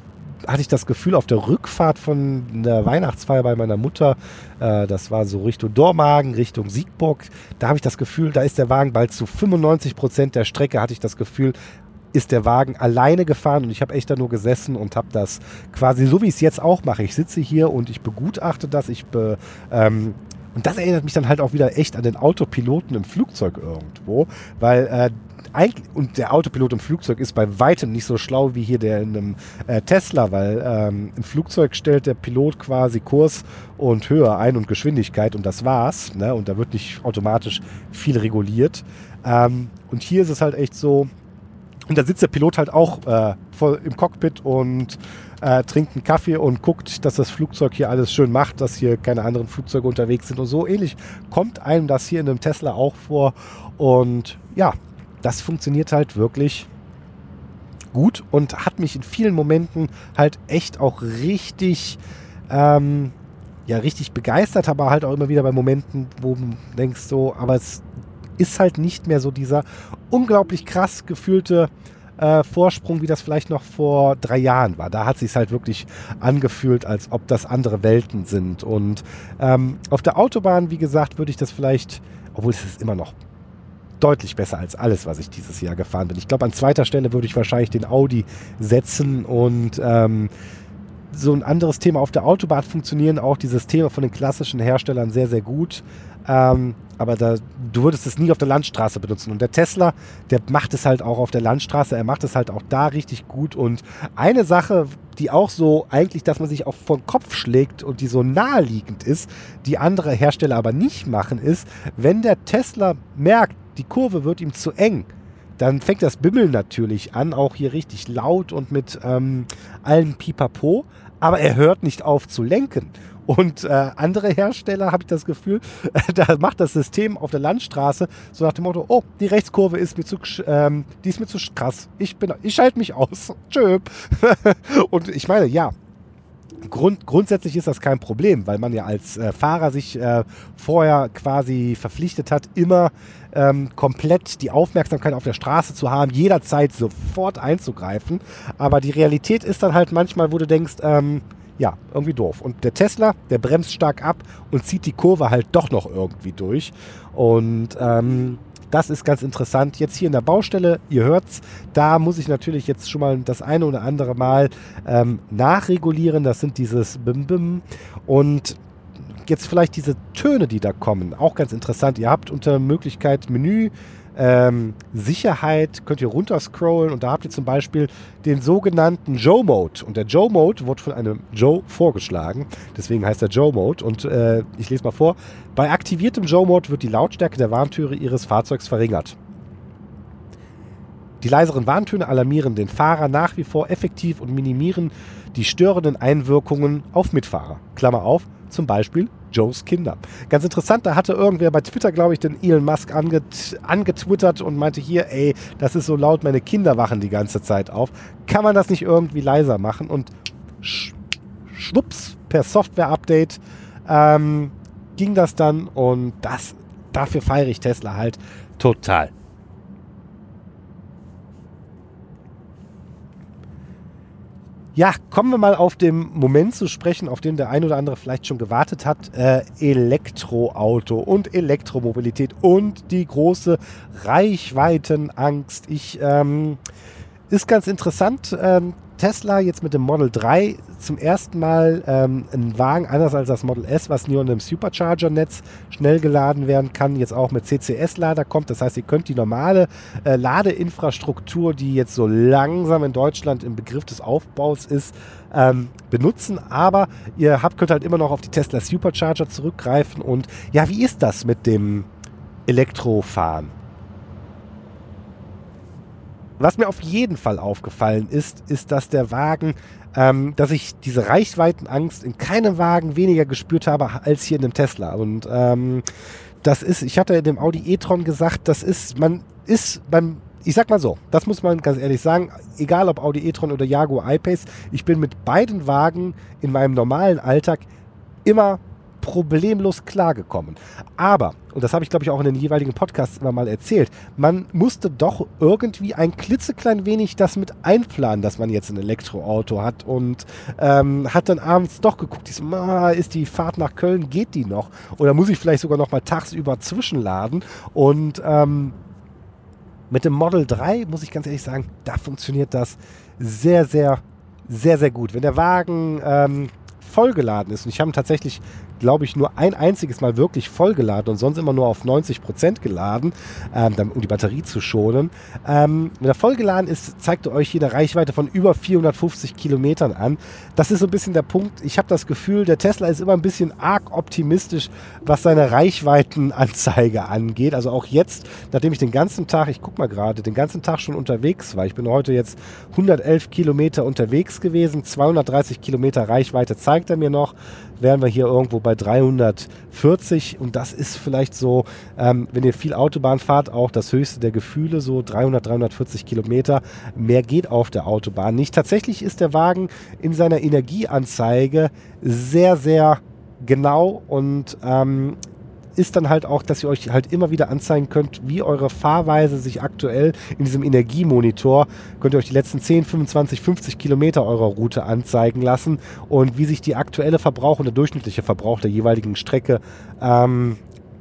hatte ich das Gefühl auf der Rückfahrt von der Weihnachtsfeier bei meiner Mutter, äh, das war so Richtung Dormagen, Richtung Siegburg, da habe ich das Gefühl, da ist der Wagen bald zu 95 Prozent der Strecke, hatte ich das Gefühl, ist der Wagen alleine gefahren und ich habe echt da nur gesessen und habe das quasi so, wie ich es jetzt auch mache. Ich sitze hier und ich begutachte das, ich be, ähm, und das erinnert mich dann halt auch wieder echt an den Autopiloten im Flugzeug irgendwo, weil äh, eigentlich, und der Autopilot im Flugzeug ist bei weitem nicht so schlau wie hier der in einem äh, Tesla, weil ähm, im Flugzeug stellt der Pilot quasi Kurs und Höhe ein und Geschwindigkeit und das war's. Ne? Und da wird nicht automatisch viel reguliert. Ähm, und hier ist es halt echt so, und da sitzt der Pilot halt auch äh, voll im Cockpit und äh, trinkt einen Kaffee und guckt, dass das Flugzeug hier alles schön macht, dass hier keine anderen Flugzeuge unterwegs sind und so ähnlich kommt einem das hier in einem Tesla auch vor. Und ja, das funktioniert halt wirklich gut und hat mich in vielen Momenten halt echt auch richtig, ähm, ja, richtig begeistert, aber halt auch immer wieder bei Momenten, wo du denkst so, aber es ist halt nicht mehr so dieser unglaublich krass gefühlte äh, Vorsprung, wie das vielleicht noch vor drei Jahren war. Da hat sich halt wirklich angefühlt, als ob das andere Welten sind. Und ähm, auf der Autobahn, wie gesagt, würde ich das vielleicht, obwohl es ist immer noch deutlich besser als alles, was ich dieses Jahr gefahren bin. Ich glaube, an zweiter Stelle würde ich wahrscheinlich den Audi setzen und ähm, so ein anderes Thema auf der Autobahn funktionieren auch die Systeme von den klassischen Herstellern sehr, sehr gut. Ähm, aber da, du würdest es nie auf der Landstraße benutzen. Und der Tesla, der macht es halt auch auf der Landstraße. Er macht es halt auch da richtig gut. Und eine Sache, die auch so eigentlich, dass man sich auf den Kopf schlägt und die so naheliegend ist, die andere Hersteller aber nicht machen, ist, wenn der Tesla merkt, die Kurve wird ihm zu eng, dann fängt das Bimmeln natürlich an, auch hier richtig laut und mit ähm, allem Pipapo, aber er hört nicht auf zu lenken. Und äh, andere Hersteller, habe ich das Gefühl, [laughs] da macht das System auf der Landstraße so nach dem Motto, oh, die Rechtskurve ist mir zu, ähm, die ist mir zu krass. Ich, ich schalte mich aus. [laughs] Tschö. [laughs] und ich meine, ja, Grund, grundsätzlich ist das kein Problem, weil man ja als äh, Fahrer sich äh, vorher quasi verpflichtet hat, immer ähm, komplett die Aufmerksamkeit auf der Straße zu haben, jederzeit sofort einzugreifen. Aber die Realität ist dann halt manchmal, wo du denkst, ähm, ja, irgendwie doof. Und der Tesla, der bremst stark ab und zieht die Kurve halt doch noch irgendwie durch. Und ähm, das ist ganz interessant. Jetzt hier in der Baustelle, ihr hört's, da muss ich natürlich jetzt schon mal das eine oder andere Mal ähm, nachregulieren. Das sind dieses Bim-Bim. Und jetzt vielleicht diese Töne, die da kommen, auch ganz interessant. Ihr habt unter Möglichkeit Menü ähm, Sicherheit könnt ihr runterscrollen und da habt ihr zum Beispiel den sogenannten Joe-Mode. Und der Joe-Mode wird von einem Joe vorgeschlagen. Deswegen heißt er Joe-Mode. Und äh, ich lese mal vor. Bei aktiviertem Joe-Mode wird die Lautstärke der Warntüre Ihres Fahrzeugs verringert. Die leiseren Warntöne alarmieren den Fahrer nach wie vor effektiv und minimieren die störenden Einwirkungen auf Mitfahrer. Klammer auf, zum Beispiel Joes Kinder. Ganz interessant, da hatte irgendwer bei Twitter, glaube ich, den Elon Musk anget angetwittert und meinte hier, ey, das ist so laut, meine Kinder wachen die ganze Zeit auf. Kann man das nicht irgendwie leiser machen? Und sch schwupps, per Software-Update ähm, ging das dann und das, dafür feiere ich Tesla halt total. Ja, kommen wir mal auf den Moment zu sprechen, auf den der ein oder andere vielleicht schon gewartet hat. Äh, Elektroauto und Elektromobilität und die große Reichweitenangst. Ich ähm, ist ganz interessant. Ähm, Tesla jetzt mit dem Model 3 zum ersten Mal ähm, ein Wagen, anders als das Model S, was nur in einem Supercharger-Netz schnell geladen werden kann, jetzt auch mit CCS-Lader kommt. Das heißt, ihr könnt die normale äh, Ladeinfrastruktur, die jetzt so langsam in Deutschland im Begriff des Aufbaus ist, ähm, benutzen. Aber ihr habt, könnt halt immer noch auf die Tesla Supercharger zurückgreifen. Und ja, wie ist das mit dem Elektrofahren? Was mir auf jeden Fall aufgefallen ist, ist, dass der Wagen, ähm, dass ich diese Reichweitenangst in keinem Wagen weniger gespürt habe als hier in dem Tesla. Und ähm, das ist, ich hatte dem Audi e-tron gesagt, das ist, man ist beim ich sag mal so, das muss man ganz ehrlich sagen, egal ob Audi e-tron oder Jaguar I-Pace, ich bin mit beiden Wagen in meinem normalen Alltag immer problemlos klargekommen. Aber, und das habe ich glaube ich auch in den jeweiligen Podcasts immer mal erzählt, man musste doch irgendwie ein klitzeklein wenig das mit einplanen, dass man jetzt ein Elektroauto hat und ähm, hat dann abends doch geguckt, ist, die Fahrt nach Köln, geht die noch? Oder muss ich vielleicht sogar noch mal tagsüber zwischenladen? Und ähm, mit dem Model 3 muss ich ganz ehrlich sagen, da funktioniert das sehr, sehr, sehr, sehr gut. Wenn der Wagen ähm, vollgeladen ist, und ich habe tatsächlich glaube ich, nur ein einziges Mal wirklich vollgeladen und sonst immer nur auf 90 Prozent geladen, ähm, um die Batterie zu schonen. Ähm, wenn er vollgeladen ist, zeigt er euch hier eine Reichweite von über 450 Kilometern an. Das ist so ein bisschen der Punkt. Ich habe das Gefühl, der Tesla ist immer ein bisschen arg optimistisch, was seine Reichweitenanzeige angeht. Also auch jetzt, nachdem ich den ganzen Tag, ich gucke mal gerade, den ganzen Tag schon unterwegs war. Ich bin heute jetzt 111 Kilometer unterwegs gewesen, 230 Kilometer Reichweite zeigt er mir noch wären wir hier irgendwo bei 340 und das ist vielleicht so, ähm, wenn ihr viel Autobahn fahrt, auch das höchste der Gefühle, so 300, 340 Kilometer. Mehr geht auf der Autobahn nicht. Tatsächlich ist der Wagen in seiner Energieanzeige sehr, sehr genau und ähm, ist dann halt auch, dass ihr euch halt immer wieder anzeigen könnt, wie eure Fahrweise sich aktuell in diesem Energiemonitor, könnt ihr euch die letzten 10, 25, 50 Kilometer eurer Route anzeigen lassen und wie sich die aktuelle Verbrauch und der durchschnittliche Verbrauch der jeweiligen Strecke ähm,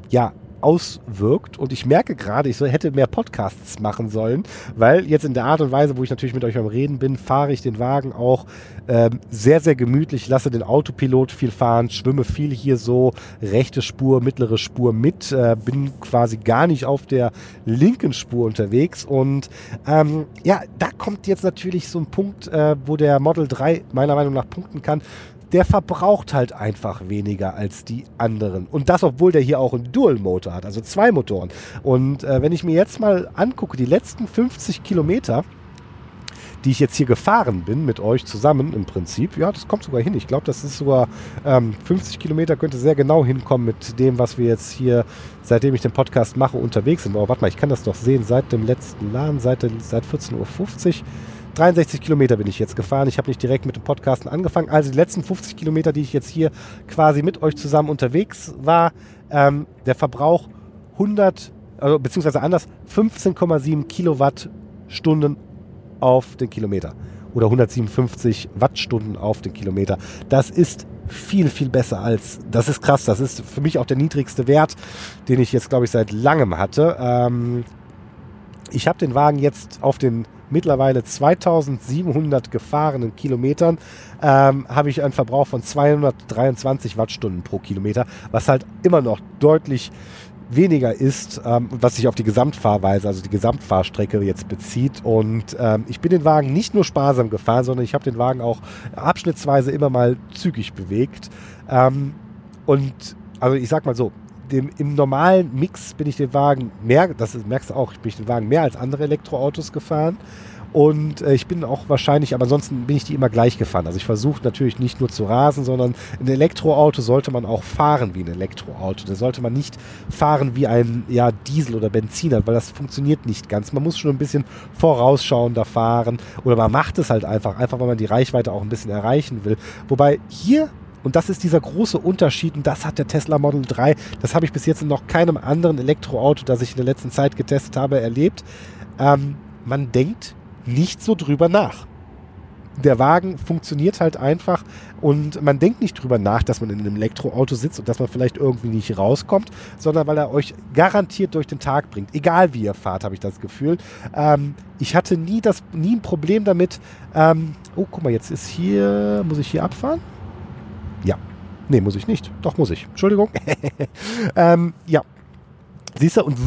ja, auswirkt. Und ich merke gerade, ich hätte mehr Podcasts machen sollen, weil jetzt in der Art und Weise, wo ich natürlich mit euch am Reden bin, fahre ich den Wagen auch ähm, sehr, sehr gemütlich, lasse den Autopilot viel fahren, schwimme viel hier so rechte Spur, mittlere Spur mit, äh, bin quasi gar nicht auf der linken Spur unterwegs. Und ähm, ja, da kommt jetzt natürlich so ein Punkt, äh, wo der Model 3 meiner Meinung nach punkten kann der verbraucht halt einfach weniger als die anderen. Und das, obwohl der hier auch einen Dual-Motor hat, also zwei Motoren. Und äh, wenn ich mir jetzt mal angucke, die letzten 50 Kilometer, die ich jetzt hier gefahren bin mit euch zusammen im Prinzip. Ja, das kommt sogar hin. Ich glaube, das ist sogar ähm, 50 Kilometer könnte sehr genau hinkommen mit dem, was wir jetzt hier, seitdem ich den Podcast mache, unterwegs sind. Oh, warte mal, ich kann das doch sehen seit dem letzten Laden, seit, seit 14.50 Uhr. 63 Kilometer bin ich jetzt gefahren. Ich habe nicht direkt mit dem Podcasten angefangen. Also die letzten 50 Kilometer, die ich jetzt hier quasi mit euch zusammen unterwegs war, ähm, der Verbrauch 100, also, beziehungsweise anders, 15,7 Kilowattstunden auf den Kilometer. Oder 157 Wattstunden auf den Kilometer. Das ist viel, viel besser als, das ist krass, das ist für mich auch der niedrigste Wert, den ich jetzt, glaube ich, seit langem hatte. Ähm, ich habe den Wagen jetzt auf den mittlerweile 2700 gefahrenen Kilometern ähm, habe ich einen Verbrauch von 223 Wattstunden pro Kilometer, was halt immer noch deutlich weniger ist, ähm, was sich auf die Gesamtfahrweise, also die Gesamtfahrstrecke jetzt bezieht. Und ähm, ich bin den Wagen nicht nur sparsam gefahren, sondern ich habe den Wagen auch abschnittsweise immer mal zügig bewegt. Ähm, und also ich sag mal so, dem, im normalen Mix bin ich den Wagen mehr, das merkst du auch, ich bin den Wagen mehr als andere Elektroautos gefahren. Und äh, ich bin auch wahrscheinlich, aber ansonsten bin ich die immer gleich gefahren. Also ich versuche natürlich nicht nur zu rasen, sondern ein Elektroauto sollte man auch fahren wie ein Elektroauto. Da sollte man nicht fahren wie ein ja, Diesel oder Benziner, weil das funktioniert nicht ganz. Man muss schon ein bisschen vorausschauender fahren oder man macht es halt einfach, einfach weil man die Reichweite auch ein bisschen erreichen will. Wobei hier und das ist dieser große Unterschied und das hat der Tesla Model 3, das habe ich bis jetzt in noch keinem anderen Elektroauto, das ich in der letzten Zeit getestet habe, erlebt. Ähm, man denkt nicht so drüber nach. Der Wagen funktioniert halt einfach und man denkt nicht drüber nach, dass man in einem Elektroauto sitzt und dass man vielleicht irgendwie nicht rauskommt, sondern weil er euch garantiert durch den Tag bringt. Egal wie ihr fahrt, habe ich das Gefühl. Ähm, ich hatte nie, das, nie ein Problem damit. Ähm, oh, guck mal, jetzt ist hier, muss ich hier abfahren? Ja. Nee, muss ich nicht. Doch, muss ich. Entschuldigung. [laughs] ähm, ja, Siehst du, und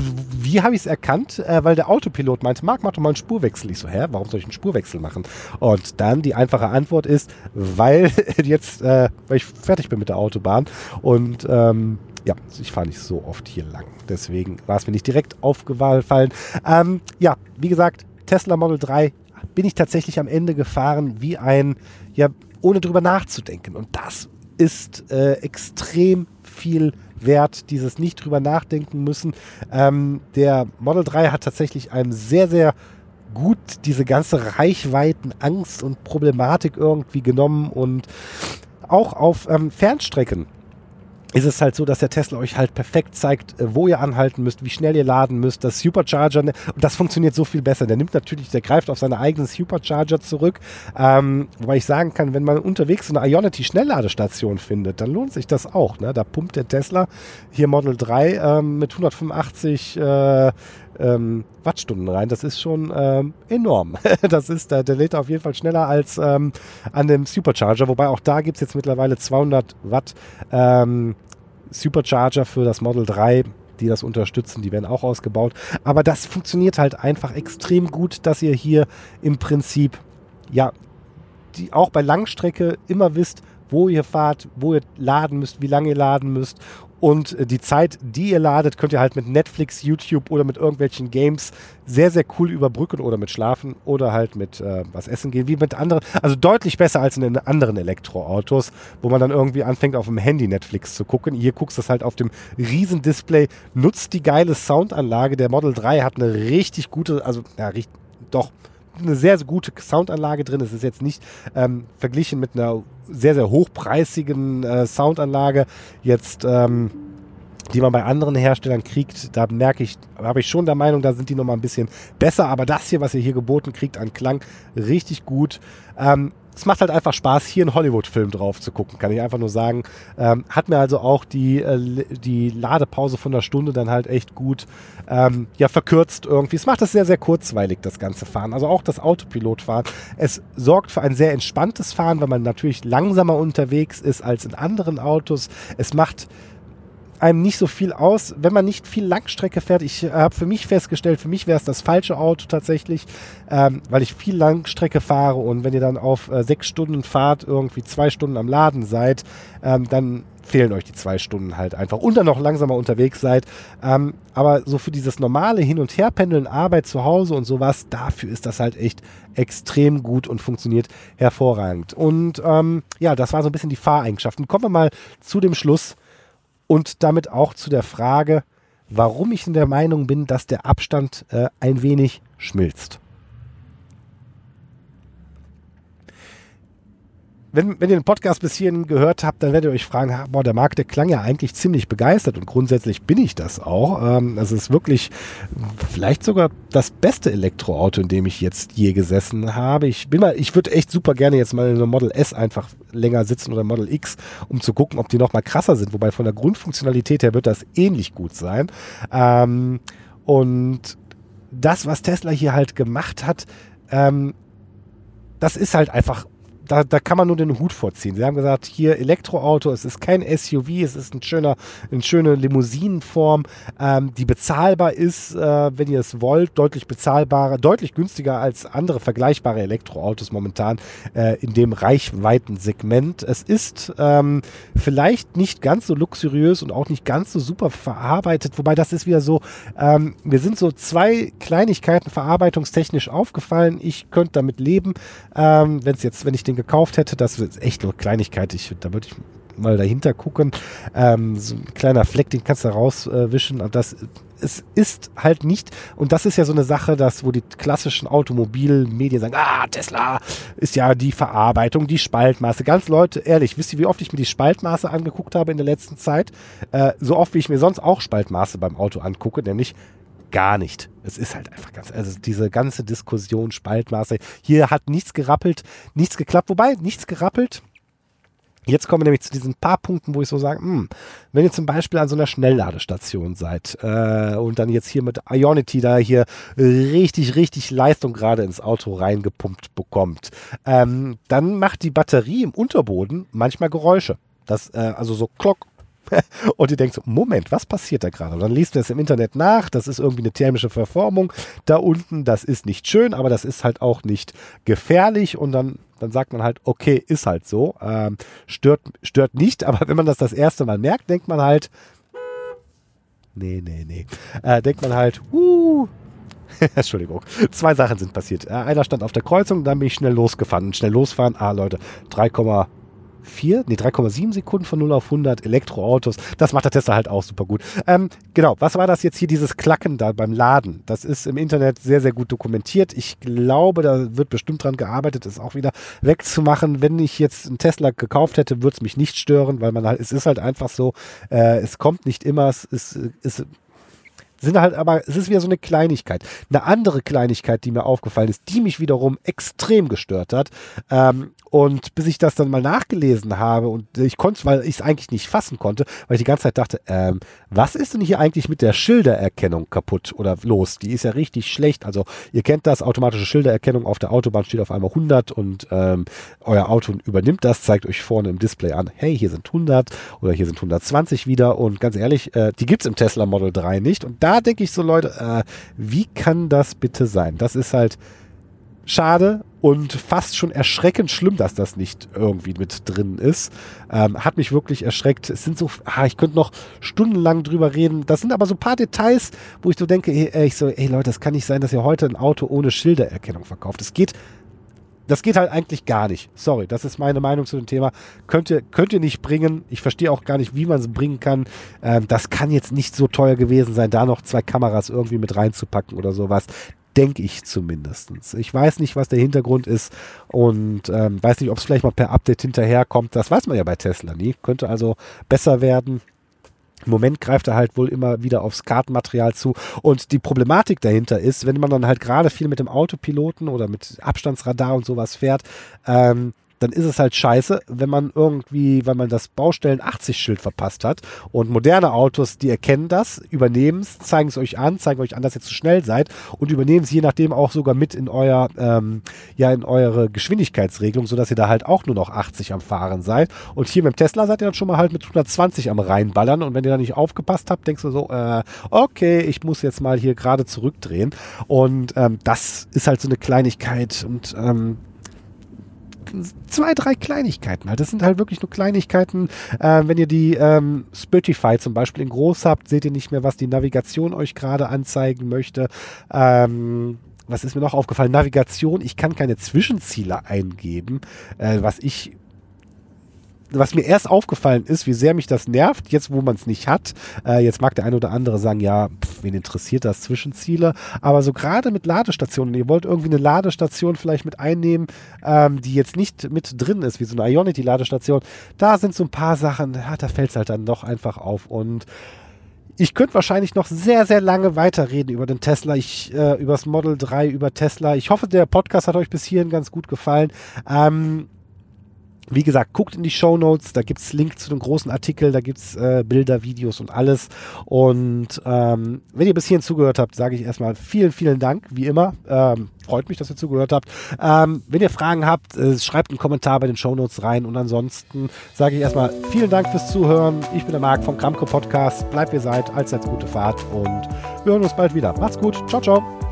wie habe ich es erkannt? Äh, weil der Autopilot meinte, Marc, mach doch mal einen Spurwechsel. Ich so, hä, warum soll ich einen Spurwechsel machen? Und dann die einfache Antwort ist, weil [laughs] jetzt, äh, weil ich fertig bin mit der Autobahn und ähm, ja, ich fahre nicht so oft hier lang. Deswegen war es mir nicht direkt aufgefallen. Ähm, ja, wie gesagt, Tesla Model 3 bin ich tatsächlich am Ende gefahren wie ein, ja, ohne drüber nachzudenken. Und das ist äh, extrem viel wert, dieses nicht drüber nachdenken müssen. Ähm, der Model 3 hat tatsächlich einem sehr, sehr gut diese ganze Reichweitenangst und Problematik irgendwie genommen und auch auf ähm, Fernstrecken ist es halt so, dass der Tesla euch halt perfekt zeigt, äh, wo ihr anhalten müsst, wie schnell ihr laden müsst. Das Supercharger, ne, und das funktioniert so viel besser. Der nimmt natürlich, der greift auf seine eigenen Supercharger zurück. Ähm, wobei ich sagen kann, wenn man unterwegs eine Ionity Schnellladestation findet, dann lohnt sich das auch. Ne? Da pumpt der Tesla hier Model 3 ähm, mit 185 äh, ähm, Wattstunden rein. Das ist schon ähm, enorm. [laughs] das ist, der, der lädt auf jeden Fall schneller als ähm, an dem Supercharger. Wobei auch da gibt es jetzt mittlerweile 200 Watt ähm, Supercharger für das Model 3 die das unterstützen, die werden auch ausgebaut. Aber das funktioniert halt einfach extrem gut, dass ihr hier im Prinzip, ja, die auch bei Langstrecke immer wisst, wo ihr fahrt, wo ihr laden müsst, wie lange ihr laden müsst Und äh, die Zeit, die ihr ladet, könnt ihr halt mit Netflix, YouTube oder mit irgendwelchen Games sehr, sehr cool überbrücken oder mit Schlafen oder halt mit äh, was essen gehen, wie mit anderen. Also deutlich besser als in den anderen Elektroautos, wo man dann irgendwie anfängt, auf dem Handy Netflix zu gucken. Hier guckst du es halt auf dem Riesendisplay, nutzt die geile Soundanlage. Der Model 3 hat eine richtig gute, also ja, richtig, doch eine sehr, sehr gute Soundanlage drin. Es ist jetzt nicht ähm, verglichen mit einer sehr, sehr hochpreisigen äh, Soundanlage jetzt, ähm, die man bei anderen Herstellern kriegt. Da merke ich, habe ich schon der Meinung, da sind die nochmal ein bisschen besser. Aber das hier, was ihr hier geboten kriegt an Klang, richtig gut. Ähm, es macht halt einfach Spaß, hier einen Hollywood-Film drauf zu gucken, kann ich einfach nur sagen. Ähm, hat mir also auch die, äh, die Ladepause von einer Stunde dann halt echt gut ähm, ja, verkürzt irgendwie. Es macht das sehr, sehr kurzweilig, das ganze Fahren. Also auch das Autopilotfahren. Es sorgt für ein sehr entspanntes Fahren, weil man natürlich langsamer unterwegs ist als in anderen Autos. Es macht einem nicht so viel aus, wenn man nicht viel Langstrecke fährt. Ich äh, habe für mich festgestellt, für mich wäre es das falsche Auto tatsächlich, ähm, weil ich viel Langstrecke fahre und wenn ihr dann auf äh, sechs Stunden Fahrt irgendwie zwei Stunden am Laden seid, ähm, dann fehlen euch die zwei Stunden halt einfach und dann noch langsamer unterwegs seid. Ähm, aber so für dieses normale Hin- und Herpendeln, Arbeit zu Hause und sowas, dafür ist das halt echt extrem gut und funktioniert hervorragend. Und ähm, ja, das war so ein bisschen die Fahreigenschaften. Kommen wir mal zu dem Schluss und damit auch zu der Frage, warum ich in der Meinung bin, dass der Abstand äh, ein wenig schmilzt. Wenn, wenn ihr den Podcast bis hierhin gehört habt, dann werdet ihr euch fragen, boah, der Markt, der klang ja eigentlich ziemlich begeistert und grundsätzlich bin ich das auch. Ähm, es ist wirklich vielleicht sogar das beste Elektroauto, in dem ich jetzt je gesessen habe. Ich bin mal, ich würde echt super gerne jetzt mal in einem Model S einfach länger sitzen oder Model X, um zu gucken, ob die noch mal krasser sind. Wobei von der Grundfunktionalität her wird das ähnlich gut sein. Ähm, und das, was Tesla hier halt gemacht hat, ähm, das ist halt einfach da, da kann man nur den Hut vorziehen. Sie haben gesagt, hier Elektroauto, es ist kein SUV, es ist ein schöner, eine schöne Limousinenform, ähm, die bezahlbar ist, äh, wenn ihr es wollt, deutlich bezahlbarer, deutlich günstiger als andere vergleichbare Elektroautos momentan äh, in dem Reichweitensegment. Es ist ähm, vielleicht nicht ganz so luxuriös und auch nicht ganz so super verarbeitet, wobei das ist wieder so, ähm, mir sind so zwei Kleinigkeiten verarbeitungstechnisch aufgefallen. Ich könnte damit leben, ähm, wenn es jetzt, wenn ich den gekauft hätte, das ist echt nur Kleinigkeit. Ich, da würde ich mal dahinter gucken. Ähm, so ein kleiner Fleck, den kannst du rauswischen. und das es ist halt nicht, und das ist ja so eine Sache, dass, wo die klassischen Automobilmedien sagen, ah, Tesla ist ja die Verarbeitung, die Spaltmaße. Ganz Leute, ehrlich, wisst ihr, wie oft ich mir die Spaltmaße angeguckt habe in der letzten Zeit? Äh, so oft, wie ich mir sonst auch Spaltmaße beim Auto angucke, nämlich gar nicht. Es ist halt einfach ganz, also diese ganze Diskussion, Spaltmaße, hier hat nichts gerappelt, nichts geklappt, wobei nichts gerappelt. Jetzt kommen wir nämlich zu diesen paar Punkten, wo ich so sage, mh, hm, wenn ihr zum Beispiel an so einer Schnellladestation seid äh, und dann jetzt hier mit Ionity da hier richtig, richtig Leistung gerade ins Auto reingepumpt bekommt, ähm, dann macht die Batterie im Unterboden manchmal Geräusche. Das, äh, also so Klock, [laughs] und ihr denkt so, Moment, was passiert da gerade? Und dann liest du es im Internet nach, das ist irgendwie eine thermische Verformung da unten, das ist nicht schön, aber das ist halt auch nicht gefährlich und dann, dann sagt man halt, okay, ist halt so, ähm, stört, stört nicht, aber wenn man das das erste Mal merkt, denkt man halt, nee, nee, nee, äh, denkt man halt, uh, [laughs] Entschuldigung. Zwei Sachen sind passiert. Äh, einer stand auf der Kreuzung, dann bin ich schnell losgefahren. Schnell losfahren, ah Leute, 3, 4, nee, 3,7 Sekunden von 0 auf 100 Elektroautos. Das macht der Tesla halt auch super gut. Ähm, genau, was war das jetzt hier, dieses Klacken da beim Laden? Das ist im Internet sehr, sehr gut dokumentiert. Ich glaube, da wird bestimmt dran gearbeitet, es auch wieder wegzumachen. Wenn ich jetzt einen Tesla gekauft hätte, würde es mich nicht stören, weil man halt, es ist halt einfach so, äh, es kommt nicht immer, es ist, ist sind halt aber, es ist wieder so eine Kleinigkeit. Eine andere Kleinigkeit, die mir aufgefallen ist, die mich wiederum extrem gestört hat, ähm, und bis ich das dann mal nachgelesen habe und ich konnte, weil ich es eigentlich nicht fassen konnte, weil ich die ganze Zeit dachte, ähm, was ist denn hier eigentlich mit der Schildererkennung kaputt oder los? Die ist ja richtig schlecht. Also ihr kennt das, automatische Schildererkennung auf der Autobahn steht auf einmal 100 und ähm, euer Auto übernimmt das, zeigt euch vorne im Display an, hey, hier sind 100 oder hier sind 120 wieder und ganz ehrlich, äh, die gibt es im Tesla Model 3 nicht und da denke ich so, Leute, äh, wie kann das bitte sein? Das ist halt schade und fast schon erschreckend schlimm, dass das nicht irgendwie mit drin ist. Ähm, hat mich wirklich erschreckt. Es sind so, ah, ich könnte noch stundenlang drüber reden. Das sind aber so ein paar Details, wo ich so denke, ey, ich so, ey Leute, das kann nicht sein, dass ihr heute ein Auto ohne Schildererkennung verkauft. Es geht das geht halt eigentlich gar nicht. Sorry, das ist meine Meinung zu dem Thema. Könnt ihr, könnt ihr nicht bringen. Ich verstehe auch gar nicht, wie man es bringen kann. Ähm, das kann jetzt nicht so teuer gewesen sein, da noch zwei Kameras irgendwie mit reinzupacken oder sowas. Denke ich zumindest. Ich weiß nicht, was der Hintergrund ist und ähm, weiß nicht, ob es vielleicht mal per Update hinterherkommt. Das weiß man ja bei Tesla nie. Könnte also besser werden. Im Moment greift er halt wohl immer wieder aufs Kartenmaterial zu. Und die Problematik dahinter ist, wenn man dann halt gerade viel mit dem Autopiloten oder mit Abstandsradar und sowas fährt, ähm, dann ist es halt scheiße, wenn man irgendwie, weil man das Baustellen 80 Schild verpasst hat. Und moderne Autos, die erkennen das, übernehmen es, zeigen es euch an, zeigen euch an, dass ihr zu schnell seid und übernehmen es je nachdem auch sogar mit in euer, ähm, ja, in eure Geschwindigkeitsregelung, sodass ihr da halt auch nur noch 80 am Fahren seid. Und hier mit dem Tesla seid ihr dann schon mal halt mit 120 am reinballern. Und wenn ihr da nicht aufgepasst habt, denkst du so, äh, okay, ich muss jetzt mal hier gerade zurückdrehen. Und ähm, das ist halt so eine Kleinigkeit und ähm, zwei, drei Kleinigkeiten halt. Das sind halt wirklich nur Kleinigkeiten. Äh, wenn ihr die ähm, Spotify zum Beispiel in groß habt, seht ihr nicht mehr, was die Navigation euch gerade anzeigen möchte. Ähm, was ist mir noch aufgefallen? Navigation, ich kann keine Zwischenziele eingeben, äh, was ich was mir erst aufgefallen ist, wie sehr mich das nervt, jetzt wo man es nicht hat. Äh, jetzt mag der eine oder andere sagen, ja, pff, wen interessiert das Zwischenziele? Aber so gerade mit Ladestationen, ihr wollt irgendwie eine Ladestation vielleicht mit einnehmen, ähm, die jetzt nicht mit drin ist, wie so eine Ionity-Ladestation, da sind so ein paar Sachen, ja, da fällt es halt dann doch einfach auf. Und ich könnte wahrscheinlich noch sehr, sehr lange weiterreden über den Tesla, ich, äh, über das Model 3, über Tesla. Ich hoffe, der Podcast hat euch bis hierhin ganz gut gefallen. Ähm, wie gesagt, guckt in die Show Notes, da gibt es Link zu dem großen Artikel, da gibt es äh, Bilder, Videos und alles. Und ähm, wenn ihr bis hierhin zugehört habt, sage ich erstmal vielen, vielen Dank, wie immer. Ähm, freut mich, dass ihr zugehört habt. Ähm, wenn ihr Fragen habt, äh, schreibt einen Kommentar bei den Show Notes rein. Und ansonsten sage ich erstmal vielen Dank fürs Zuhören. Ich bin der Marc vom Kramko Podcast. Bleibt wie ihr seid, allzeit gute Fahrt und wir hören uns bald wieder. Macht's gut. Ciao, ciao.